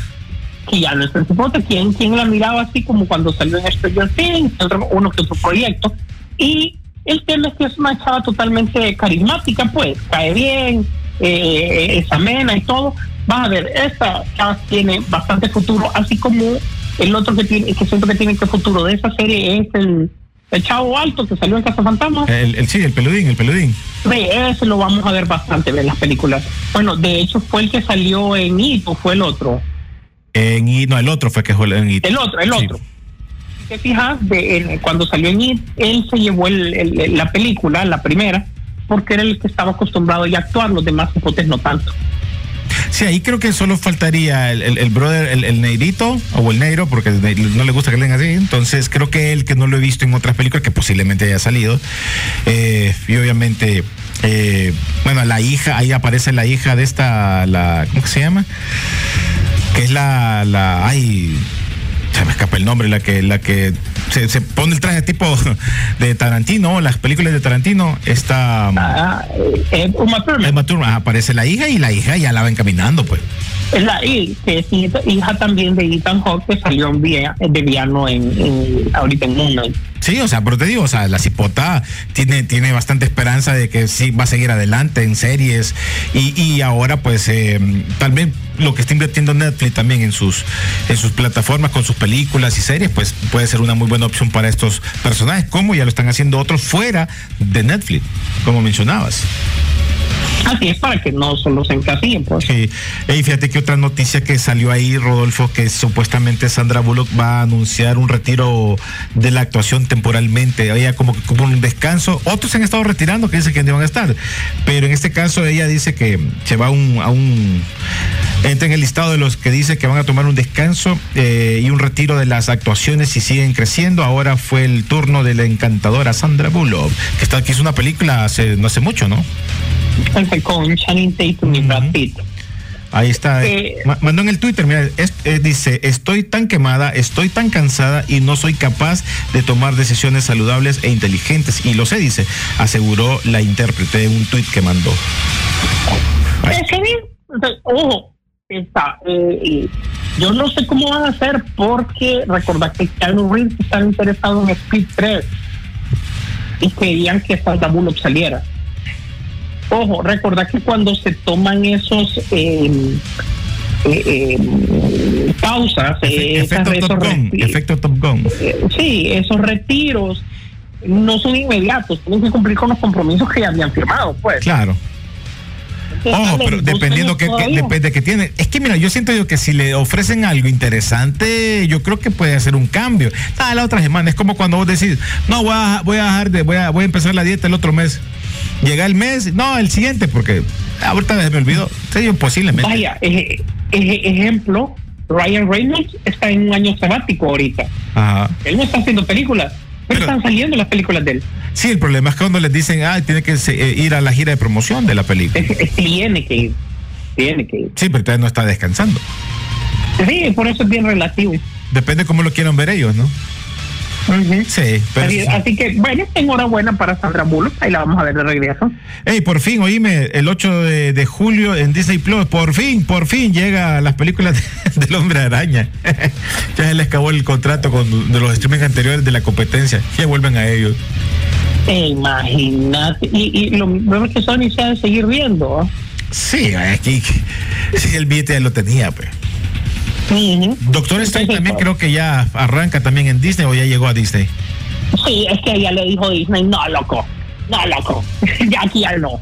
que ya no es el cipote, ¿quién, quién la miraba así como cuando salió en Stranger Things, uno que otro proyecto? Y el tema es que es una chava totalmente carismática, pues, cae bien, eh, es amena y todo. Vas a ver, esta chava tiene bastante futuro, así como el otro que tiene, que siento que tiene que futuro de esa serie es el, el chavo alto que salió en Casa Fantasma. El, el- sí, el peludín, el peludín. De ese lo vamos a ver bastante en las películas. Bueno, de hecho fue el que salió en It o fue el otro. En, no, el otro fue que fue en It. El otro, el Sí. otro. Te fijas, de, en- cuando salió en It, él se llevó el- el- la película, la primera, porque era el que estaba acostumbrado ya a actuar, los demás hipotes no tanto. Sí, ahí creo que solo faltaría el, brother, el, el o el negro, porque no le gusta que le digan así. Entonces creo que él, que no lo he visto en otras películas, que posiblemente haya salido. eh, y obviamente, eh, bueno, la hija, ahí aparece la hija de esta, la, ¿cómo que se llama? Que es la, la, ay, se me escapa el nombre, la que, la que se, se pone el traje tipo [laughs] de Tarantino, las películas de Tarantino, esta... Ah, eh, eh, Uma Thurman. Emma Thurman, aparece la hija y la hija ya la va encaminando, pues. Es la que es hija, hija también de Ethan Hawke que salió en via- de villano en, en- ahorita en Knight. Sí, o sea, pero te digo, o sea, la cipota tiene, tiene bastante esperanza de que sí va a seguir adelante en series y, y ahora pues eh, tal vez lo que está invirtiendo Netflix también en sus, en sus plataformas con sus películas y series, pues puede ser una muy buena opción para estos personajes, como ya lo están haciendo otros fuera de Netflix, como mencionabas. Así es para que no solo se encasillen, pues. Sí. Y fíjate que otra noticia que salió ahí, Rodolfo, que supuestamente Sandra Bullock va a anunciar un retiro de la actuación temporalmente. Ella como que como un descanso. Otros se han estado retirando que dicen que no van a estar. Pero en este caso ella dice que se va a un, a un entra en el listado de los que dice que van a tomar un descanso eh, y un retiro de las actuaciones y siguen creciendo. Ahora fue el turno de la encantadora Sandra Bullock, que está que hizo una película hace no hace mucho, ¿no? Con Channing Tatum y Brad Pitt. Ahí está. Eh, Ma- mandó en el Twitter, mira, es- eh, dice, estoy tan quemada, estoy tan cansada y no soy capaz de tomar decisiones saludables e inteligentes. Y lo sé, dice, aseguró la intérprete en un tuit que mandó. Ojo, está, eh, yo no sé cómo van a hacer porque recordad que Keanu Reeves está interesado en Speed 3 y querían que Sandra Bullock saliera. Ojo, recordad que cuando se toman esos eh, eh, eh, pausas, eh, esas- efecto esos Top Gun, efecto Top Gun. eh, sí, esos retiros no son inmediatos, tienen que cumplir con los compromisos que ya habían firmado, pues. Claro. Ojo, pero dependiendo que, que- depende que tiene. Es que mira, yo siento yo que si le ofrecen algo interesante, yo creo que puede hacer un cambio. Ah, la otra semana es como cuando vos decís, no voy a, voy a dejar de, voy a, voy a empezar la dieta el otro mes. Llega el mes, no, el siguiente, porque ahorita me olvidó. Sí, posiblemente. Vaya, eje- eje- ejemplo, Ryan Reynolds está en un año sabático ahorita. Ajá. Él no está haciendo películas, pero, Pero- están saliendo las películas de él. Sí, el problema es que cuando les dicen, ah, tiene que eh, ir a la gira de promoción de la película. Es- es- tiene que ir, tiene que ir. Sí, pero todavía no está descansando. Sí, por eso es bien relativo. Depende cómo lo quieran ver ellos, ¿no? Sí, pero. así, así que, bueno, enhorabuena para Sandra Bullock, ahí la vamos a ver de regreso. Hey, por fin, oíme, el 8 de, de julio en Disney Plus, por fin, por fin llega las películas de- [laughs] del Hombre Araña. [laughs] ya se les acabó el contrato con de los streamings anteriores de la competencia. Ya vuelven a ellos. Imagínate. Y, y lo bueno es que Sony se ha de seguir viendo. ¿ah? Sí, aquí [laughs] sí, el billete ya lo tenía, pues. Doctor Strange también creo que ya arranca también en Disney o ya llegó a Disney. Sí, es que ella le dijo Disney, no, loco, no, loco, [laughs] ya aquí ya no.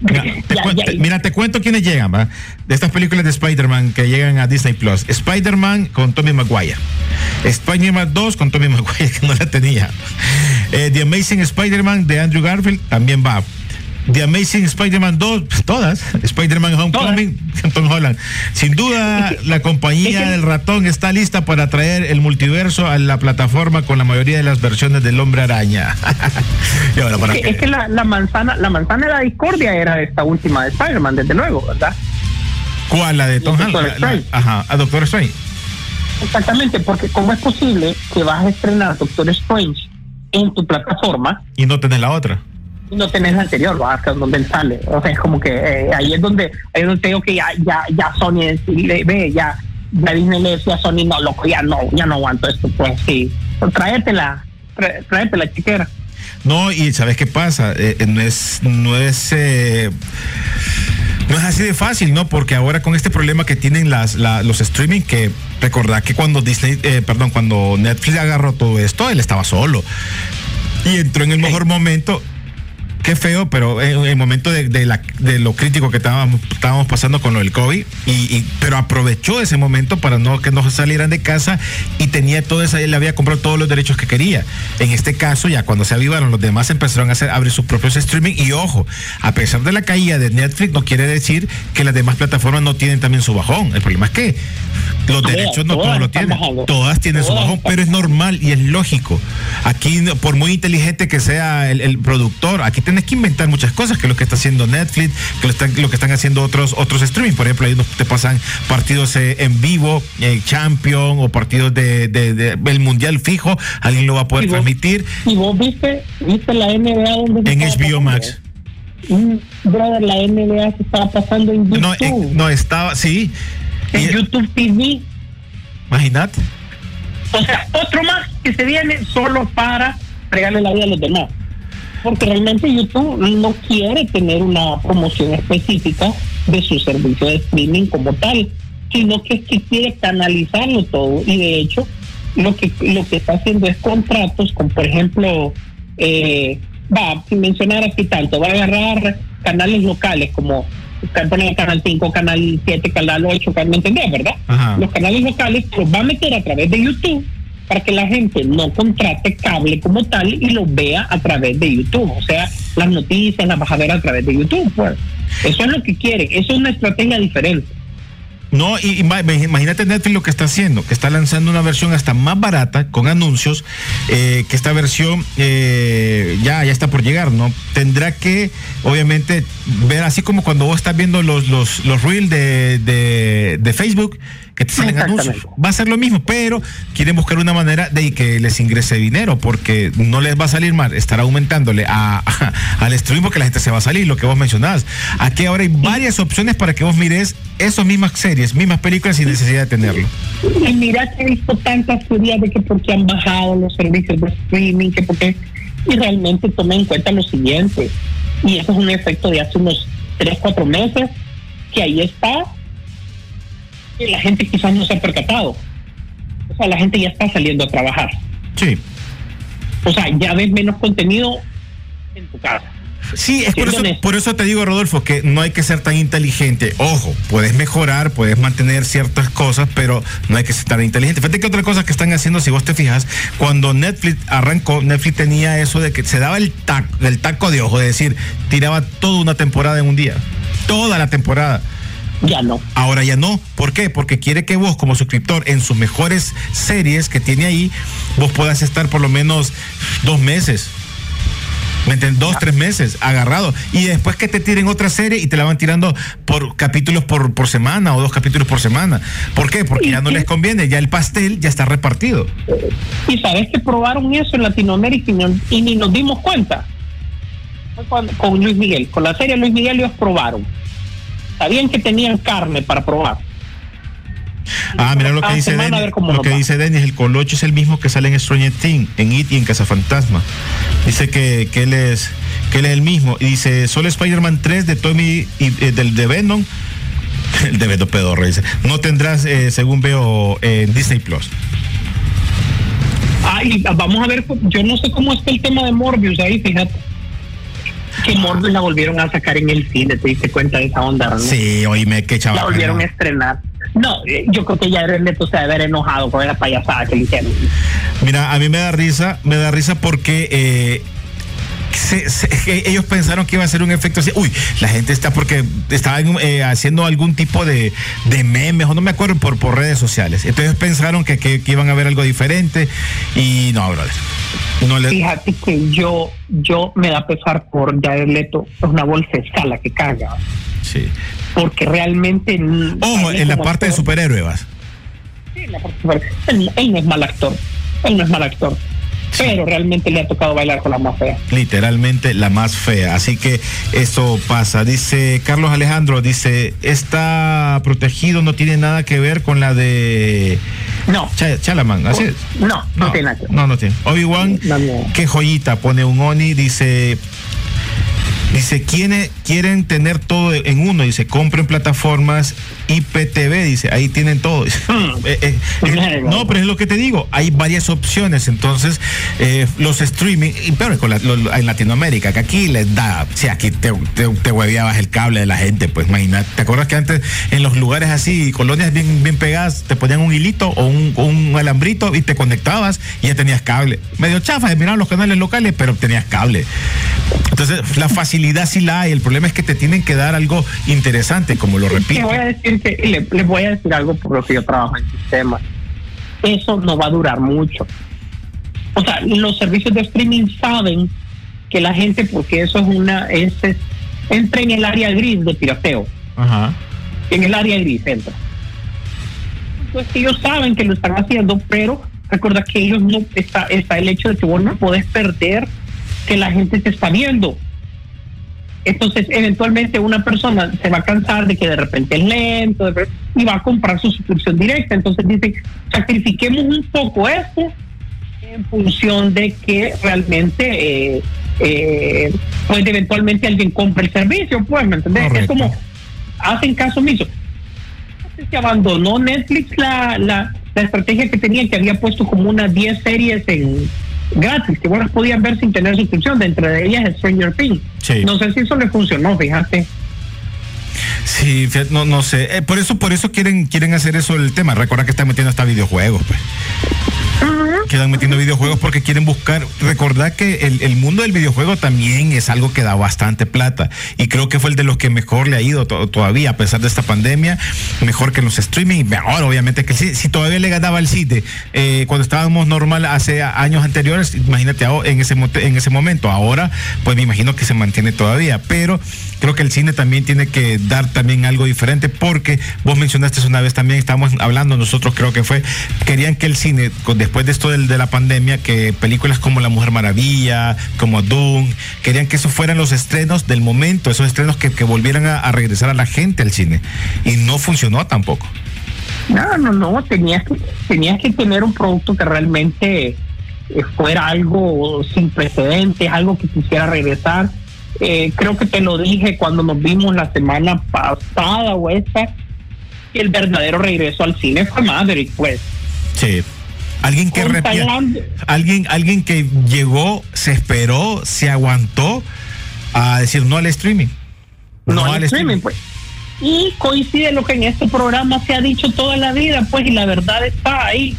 Mira [laughs] Ya, ya, te- mira, te cuento quiénes llegan, ¿va? De estas películas de Spider-Man que llegan a Disney Plus. Spider-Man con Tommy Maguire. Spider-Man 2 con Tommy [laughs] Maguire, que no la tenía. Eh, The Amazing Spider-Man de Andrew Garfield también va. The Amazing Spider-Man 2, pues, todas. Spider-Man Homecoming, Tom Holland. Sin duda, la compañía del ratón está lista para traer el multiverso a la plataforma con la mayoría de las versiones del hombre araña. [laughs] y ahora, para Es que, qué? es que la, la manzana, la manzana de la discordia era esta última de Spider-Man, desde luego, ¿verdad? ¿Cuál? La de Tom Holland. Ajá, a Doctor Strange. Exactamente, porque ¿cómo es posible que vas a estrenar Doctor Strange en tu plataforma Y no tenés la otra. No tenés la anterior, ¿va? Es donde él sale? O sea, es como que eh, ahí es donde, ahí es donde te digo que ya, ya, ya Sony le- ve, ya, ya Disney le decía a Sony, no, loco, ya no, ya no aguanto esto, pues sí, tráetela, trá- tráetela, chiquera. No, y ¿sabes qué pasa? Eh, eh, no es, no es, eh, no es así de fácil, ¿no? Porque ahora con este problema que tienen las, la- los streaming, que recordad que cuando Disney, eh, perdón, cuando Netflix agarró todo esto, él estaba solo. Y entró en el mejor momento qué feo, pero en el momento de, de la- de lo crítico que estábamos, estábamos pasando con lo del COVID, y, y- pero aprovechó ese momento para no que no salieran de casa y tenía todo eso, él había comprado todos los derechos que quería. En este caso, ya cuando se avivaron, los demás empezaron a hacer, abrir sus propios streaming y ojo, a pesar de la caída de Netflix, no quiere decir que las demás plataformas no tienen también su bajón. El problema es que los derechos no todos lo tienen. bajando. Todas tienen su bajón, pero es normal y es lógico. Aquí, por muy inteligente que sea el, el productor, aquí tienes que inventar muchas cosas, que es lo que está haciendo Netflix, que lo, están, lo que están haciendo otros otros streaming. Por ejemplo, ahí te pasan partidos eh, en vivo, eh, Champion o partidos de, de- de- el Mundial fijo, alguien lo va a poder Y vos- transmitir Y vos viste, viste la NBA donde en HBO? Max. Brother, la NBA se estaba pasando en YouTube. No, en- no estaba, sí. en Y- YouTube TV. Imagínate. O sea, otro más que se viene solo para regalarle la vida a los demás. Porque realmente YouTube no quiere tener una promoción específica de su servicio de streaming como tal, sino que que quiere canalizarlo todo. Y de hecho, lo que lo que está haciendo es contratos con, por ejemplo, eh, va, sin mencionar así tanto, va a agarrar canales locales como poner Canal 5, Canal 7, Canal 8, ¿me entendés, verdad? Ajá. Los canales locales los va a meter a través de YouTube para que la gente no contrate cable como tal y lo vea a través de YouTube. O sea, las noticias las vas a ver a través de YouTube. Pues. Eso es lo que quieren. Eso es una estrategia diferente. No, y, y ma- imagínate Netflix lo que está haciendo, que está lanzando una versión hasta más barata con anuncios, eh, que esta versión eh, ya, ya está por llegar, ¿no? Tendrá que, obviamente, ver así como cuando vos estás viendo los, los, los reels de, de Facebook, que te salen anuncios. Va a ser lo mismo, pero quieren buscar una manera de que les ingrese dinero, porque no les va a salir mal estar aumentándole a, [laughs] al stream porque la gente se va a salir, lo que vos mencionabas. Aquí ahora hay varias opciones para que vos mires esas mismas series, mismas películas sin necesidad de tenerlo. Y mira que he visto tantas teorías de que porque han bajado los servicios de streaming, que porque... Y realmente toma en cuenta lo siguiente. Y eso es un efecto de hace unos 3, 4 meses, que ahí está. La gente quizás no se ha percatado. O sea, la gente ya está saliendo a trabajar. Sí. O sea, ya ves menos contenido en tu casa. Sí, es por eso, por eso te digo, Rodolfo, que no hay que ser tan inteligente. Ojo, puedes mejorar, puedes mantener ciertas cosas, pero no hay que ser tan inteligente. Fíjate que otra cosa que están haciendo, si vos te fijas, cuando Netflix arrancó, Netflix tenía eso de que se daba el, tac- el taco de ojo, es decir, tiraba toda una temporada en un día. Toda la temporada. Ya no. Ahora ya no. ¿Por qué? Porque quiere que vos como suscriptor en sus mejores series que tiene ahí, vos puedas estar por lo menos dos meses. ¿Me entiendes? Dos, tres meses agarrado. Y después que te tiren otra serie y te la van tirando por capítulos por, por semana o dos capítulos por semana. ¿Por qué? Porque ya no les conviene. Ya el pastel ya está repartido. Y sabes que probaron eso en Latinoamérica y, no- y ni nos dimos cuenta. Fue con, con Luis Miguel. Con la serie Luis Miguel ellos probaron. Sabían que tenían carne para probar. Ah, mira lo que dice semana cómo Lo que va. dice Denis, el colocho es el mismo que sale en Stranger Things, en It y en Cazafantasma. Dice que, que él es que él es el mismo. Y dice, solo Spider-Man 3 de Tommy y eh, del de Venom. [laughs] El de Venom pedorro dice. No tendrás, eh, según veo, en Disney Plus. Ah, y vamos a ver, yo no sé cómo está el tema de Morbius ahí, fíjate. Que Morbius la volvieron a sacar en el cine, te diste cuenta de esa onda, ¿no? Sí, oíme, qué La chaval. volvieron a estrenar. No, eh, yo creo que ya el Leto se debe haber enojado con esa payasada que le hicieron. Mira, a mí me da risa, me da risa porque eh, se- se- ellos pensaron que iba a ser un efecto así. Uy, la gente está porque estaban eh, haciendo algún tipo de, de memes, o no me acuerdo, por, por redes sociales. Entonces pensaron que, que- que iban a ver algo diferente y no, brother. No le, Fíjate que yo, yo me da pesar por Jared Leto, es una bolsa de escala que carga, sí. porque realmente... Ojo, en la parte de superhéroe vas. Sí, en la parte de super- él, él no es mal actor, él no es mal actor, pero realmente le ha tocado bailar con la más fea. literalmente la más fea. Así que eso pasa. Dice Carlos Alejandro, dice, está protegido, no tiene nada que ver con la de No, Cha- Chalaman. Así es. no, no, tiene nada que ver. No, no tiene. Obi-Wan, No, no. qué joyita, pone un Oni, dice. Dice, ¿quiénes quieren tener todo en uno? Dice, compren plataformas IPTV, dice, ahí tienen todo. [laughs] Eh, eh, eh, no, pero es lo que te digo, hay varias opciones. Entonces, los streaming, y peor con la- lo- en Latinoamérica, que aquí les da, si aquí te, te, te hueveabas el cable de la gente, pues imagínate. ¿Te acuerdas que antes en los lugares así, colonias bien, bien pegadas, te ponían un hilito o un, un alambrito y te conectabas y ya tenías cable? Medio chafa mirar los canales locales, pero tenías cable. Entonces, la facilidad sí la hay. El problema es que te tienen que dar algo interesante, como lo repito. voy a decir que le, les voy a decir algo por lo que yo trabajo en sistemas. Eso no va a durar mucho. O sea, los servicios de streaming saben que la gente, porque eso es una, es, es- entra en el área gris de pirateo. Ajá. En el área gris entra. Pues ellos saben que lo están haciendo, pero recuerda que ellos no está, está el hecho de que vos no podés perder que la gente te está viendo. Entonces, eventualmente una persona se va a cansar de que de repente es lento y va a comprar su suscripción directa. Entonces dicen, sacrifiquemos un poco esto en función de que realmente, eh, eh, pues eventualmente alguien compre el servicio, pues, ¿me entendés? Es como, hacen caso omiso. Se abandonó Netflix la, la, la estrategia que tenía, que había puesto como unas 10 series en gratis, que bueno, podían ver sin tener suscripción, de entre ellas Stranger Things. Sí. No sé si eso le funcionó, fíjate. Sí, no, no sé. Eh, por eso, por eso quieren, quieren hacer eso el tema. Recuerda que están metiendo hasta videojuegos, pues. Que están metiendo videojuegos porque quieren buscar. Recordad que el, mundo del videojuego también es algo que da bastante plata. Y creo que fue el de los que mejor le ha ido to- todavía, a pesar de esta pandemia. Mejor que los streaming. Ahora, obviamente, que sí, si todavía le ganaba el cine eh, cuando estábamos normal hace años anteriores, imagínate en ese, en ese momento. Ahora, pues me imagino que se mantiene todavía. Pero creo que el cine también tiene que dar también algo diferente porque vos mencionaste una vez también, estábamos hablando nosotros creo que fue, querían que el cine, después de esto de la pandemia, que películas como La Mujer Maravilla, como Doom, querían que esos fueran los estrenos del momento, esos estrenos que, que volvieran a, a regresar a la gente al cine. Y no funcionó tampoco. No, no, no, tenías que, tenías que tener un producto que realmente eh, fuera algo sin precedentes, algo que quisiera regresar. Eh, creo que te lo dije cuando nos vimos la semana pasada o esta, que el verdadero regreso al cine fue Maverick, pues. Sí. Alguien que alguien, alguien que llegó, se esperó, se aguantó a decir no al streaming. no, al streaming, pues. Y coincide lo que en este programa se ha dicho toda la vida, pues, y la verdad está ahí.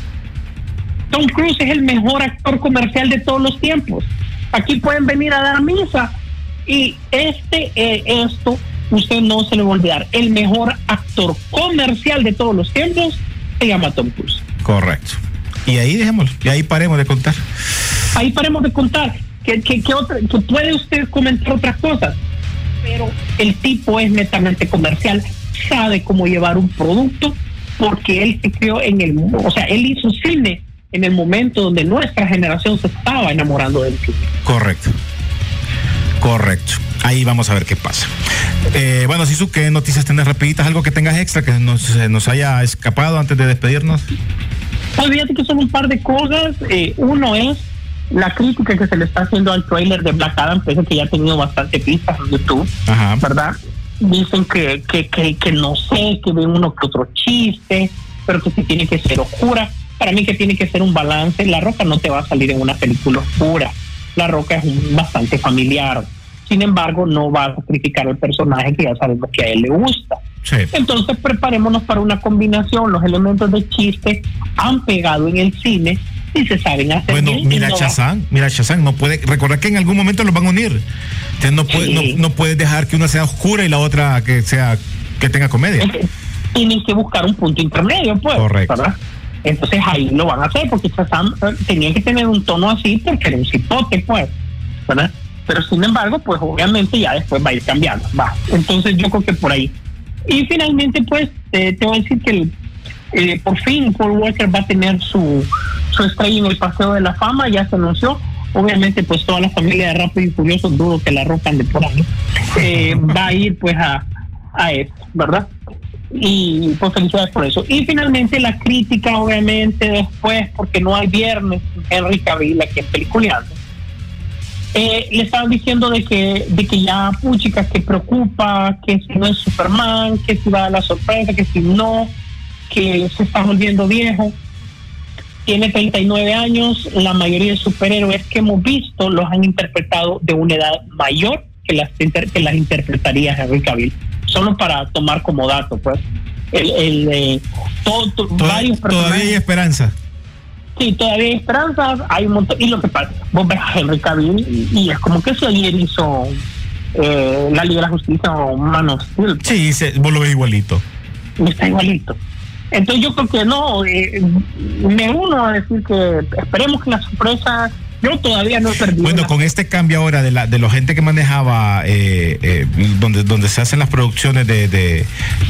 Tom Cruise es el mejor actor comercial de todos los tiempos. Aquí pueden venir a dar misa. Y este, eh, esto, usted no se le va a olvidar. El mejor actor comercial de todos los tiempos se llama Tom Cruise. Correcto. Y ahí dejémoslo, y ahí paremos de contar. ahí paremos de contar que, que, que otra, que puede usted comentar otras cosas, pero el tipo es netamente comercial, sabe cómo llevar un producto, porque él se creó en el, o sea, él hizo cine en el momento donde nuestra generación se estaba enamorando del cine. Correcto. Correcto. Ahí vamos a ver qué pasa. Eh, bueno, Sisu, ¿qué noticias tenés rapiditas? ¿Algo que tengas extra que nos, nos haya escapado antes de despedirnos? Pues fíjate que son un par de cosas. Eh, uno es la crítica que se le está haciendo al trailer de Black Adam, pese que ya ha tenido bastante pistas en YouTube. Ajá. ¿verdad? Dicen que, que, que, que no sé, que ven uno que otro chiste, pero que sí tiene que ser oscura. Para mí que tiene que ser un balance. La Roca no te va a salir en una película oscura. La Roca es un, bastante familiar. Sin embargo, no va a sacrificar al personaje que ya sabemos que a él le gusta. Sí. Entonces preparémonos para una combinación. Los elementos de chiste han pegado en el cine y se saben hacer Bueno, mira no Chazán, mira Chazán, no puede, recordar que en algún momento los van a unir. Entonces no puede, Sí. no, no puedes dejar que una sea oscura y la otra que sea, que tenga comedia. Tienen que buscar un punto intermedio, pues. Correcto. ¿verdad? Entonces ahí lo van a hacer porque Shazam eh, tenía que tener un tono así porque era un cipote, pues. ¿verdad? Pero sin embargo, pues obviamente ya después va a ir cambiando. Va. Entonces yo creo que por ahí. Y finalmente, pues, eh, te voy a decir que eh, por fin Paul Walker va a tener su, su estrella en el Paseo de la Fama, ya se anunció. Obviamente, pues toda la familia de Rápido y Furioso, dudo que la rocan de por ahí, eh, va a ir pues a, a esto, ¿verdad? Y pues felicidades por eso. Y finalmente la crítica, obviamente, después, porque no hay viernes, Henry Cavill aquí en Peliculeando. eh, le estaban diciendo de que, de que ya, puchica, que preocupa, que si no es Superman, que si va a la sorpresa, que si no, que se está volviendo viejo. Tiene 39 años, la mayoría de superhéroes que hemos visto los han interpretado de una edad mayor que las, que las interpretaría Henry Cavill. Solo para tomar como dato, pues. El, el, eh, todo- varios todavía hay esperanza. Sí, todavía hay esperanzas, hay un montón. Y lo que pasa, vos ves a Henry Cavill y, y es como que si ayer hizo eh, la Liga de la Justicia o Manos Sí, se, vos lo ves igualito. está igualito. Entonces yo creo que no, eh, me uno a decir que esperemos que la sorpresa, yo todavía no perdido. Bueno, con este cambio ahora de la de la gente que manejaba eh, eh, donde donde se hacen las producciones de, de,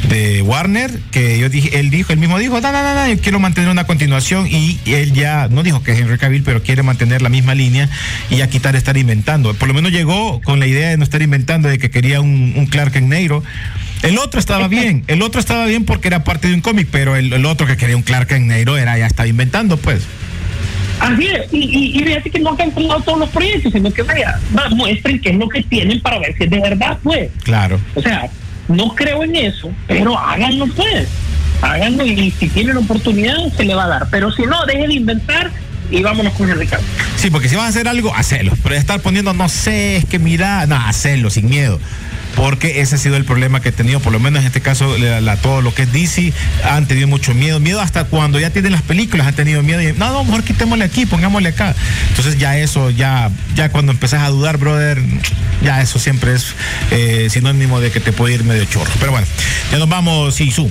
de Warner, que yo dije, él dijo, él mismo dijo, no, no, no, no, yo quiero mantener una continuación y él ya no dijo que es Henry Cavill, pero quiere mantener la misma línea y ya quitar estar inventando. Por lo menos llegó con la idea de no estar inventando, de que quería un, un Clark en negro. El otro estaba [laughs] bien, el otro estaba bien porque era parte de un cómic, pero el, el otro que quería un Clark en negro era ya estaba inventando, pues. Así es, y, y, y fíjate que no han cancelado todos los proyectos, sino que vaya, va, muestren qué es lo que tienen para ver si es de verdad, pues. Claro. O sea, no creo en eso, pero háganlo pues. Háganlo y si tienen oportunidad se le va a dar. Pero si no, dejen de inventar y vámonos con el Ricardo. Sí, porque si vas a hacer algo, hacelo. Pero estar poniendo, no sé, es que mira, no, hacelo sin miedo. Porque ese ha sido el problema que he tenido, por lo menos en este caso, la, todo lo que es DC, han tenido mucho miedo. Miedo hasta cuando ya tienen las películas, han tenido miedo. Y, no, no, mejor quitémosle aquí, pongámosle acá. Entonces ya eso, ya, ya cuando empezás a dudar, brother, ya eso siempre es eh, sinónimo de que te puede ir medio chorro. Pero bueno, ya nos vamos, Sisu.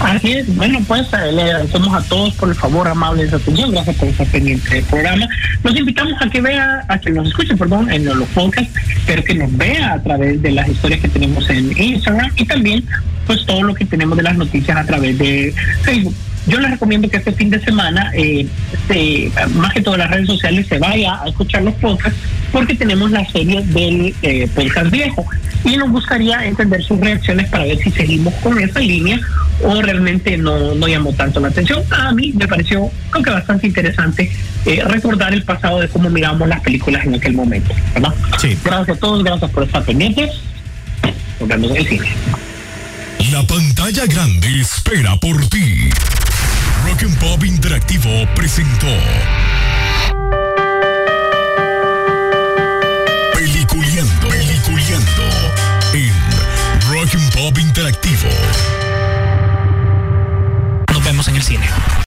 Así es, bueno, pues eh, le agradecemos a todos por el favor amable de su atención, gracias por estar pendiente del programa. Los invitamos a que vea, a que nos escuche, perdón, en los podcasts, pero que nos vea a través de las historias que tenemos en Instagram y también pues todo lo que tenemos de las noticias a través de Facebook. Yo les recomiendo que este fin de semana, eh, se- más que todas las redes sociales, se vaya a escuchar los podcasts porque tenemos la serie del eh, podcast viejo y nos gustaría entender sus reacciones para ver si seguimos con esa línea o realmente no, no llamó tanto la atención. A mí me pareció creo que bastante interesante eh, recordar el pasado de cómo mirábamos las películas en aquel momento. ¿verdad? Sí. Gracias a todos, gracias por estar pendientes. Nos vemos en el cine. La pantalla grande espera por ti. Rock and Interactivo presentó Peliculeando, Peliculeando en Rock and Interactivo.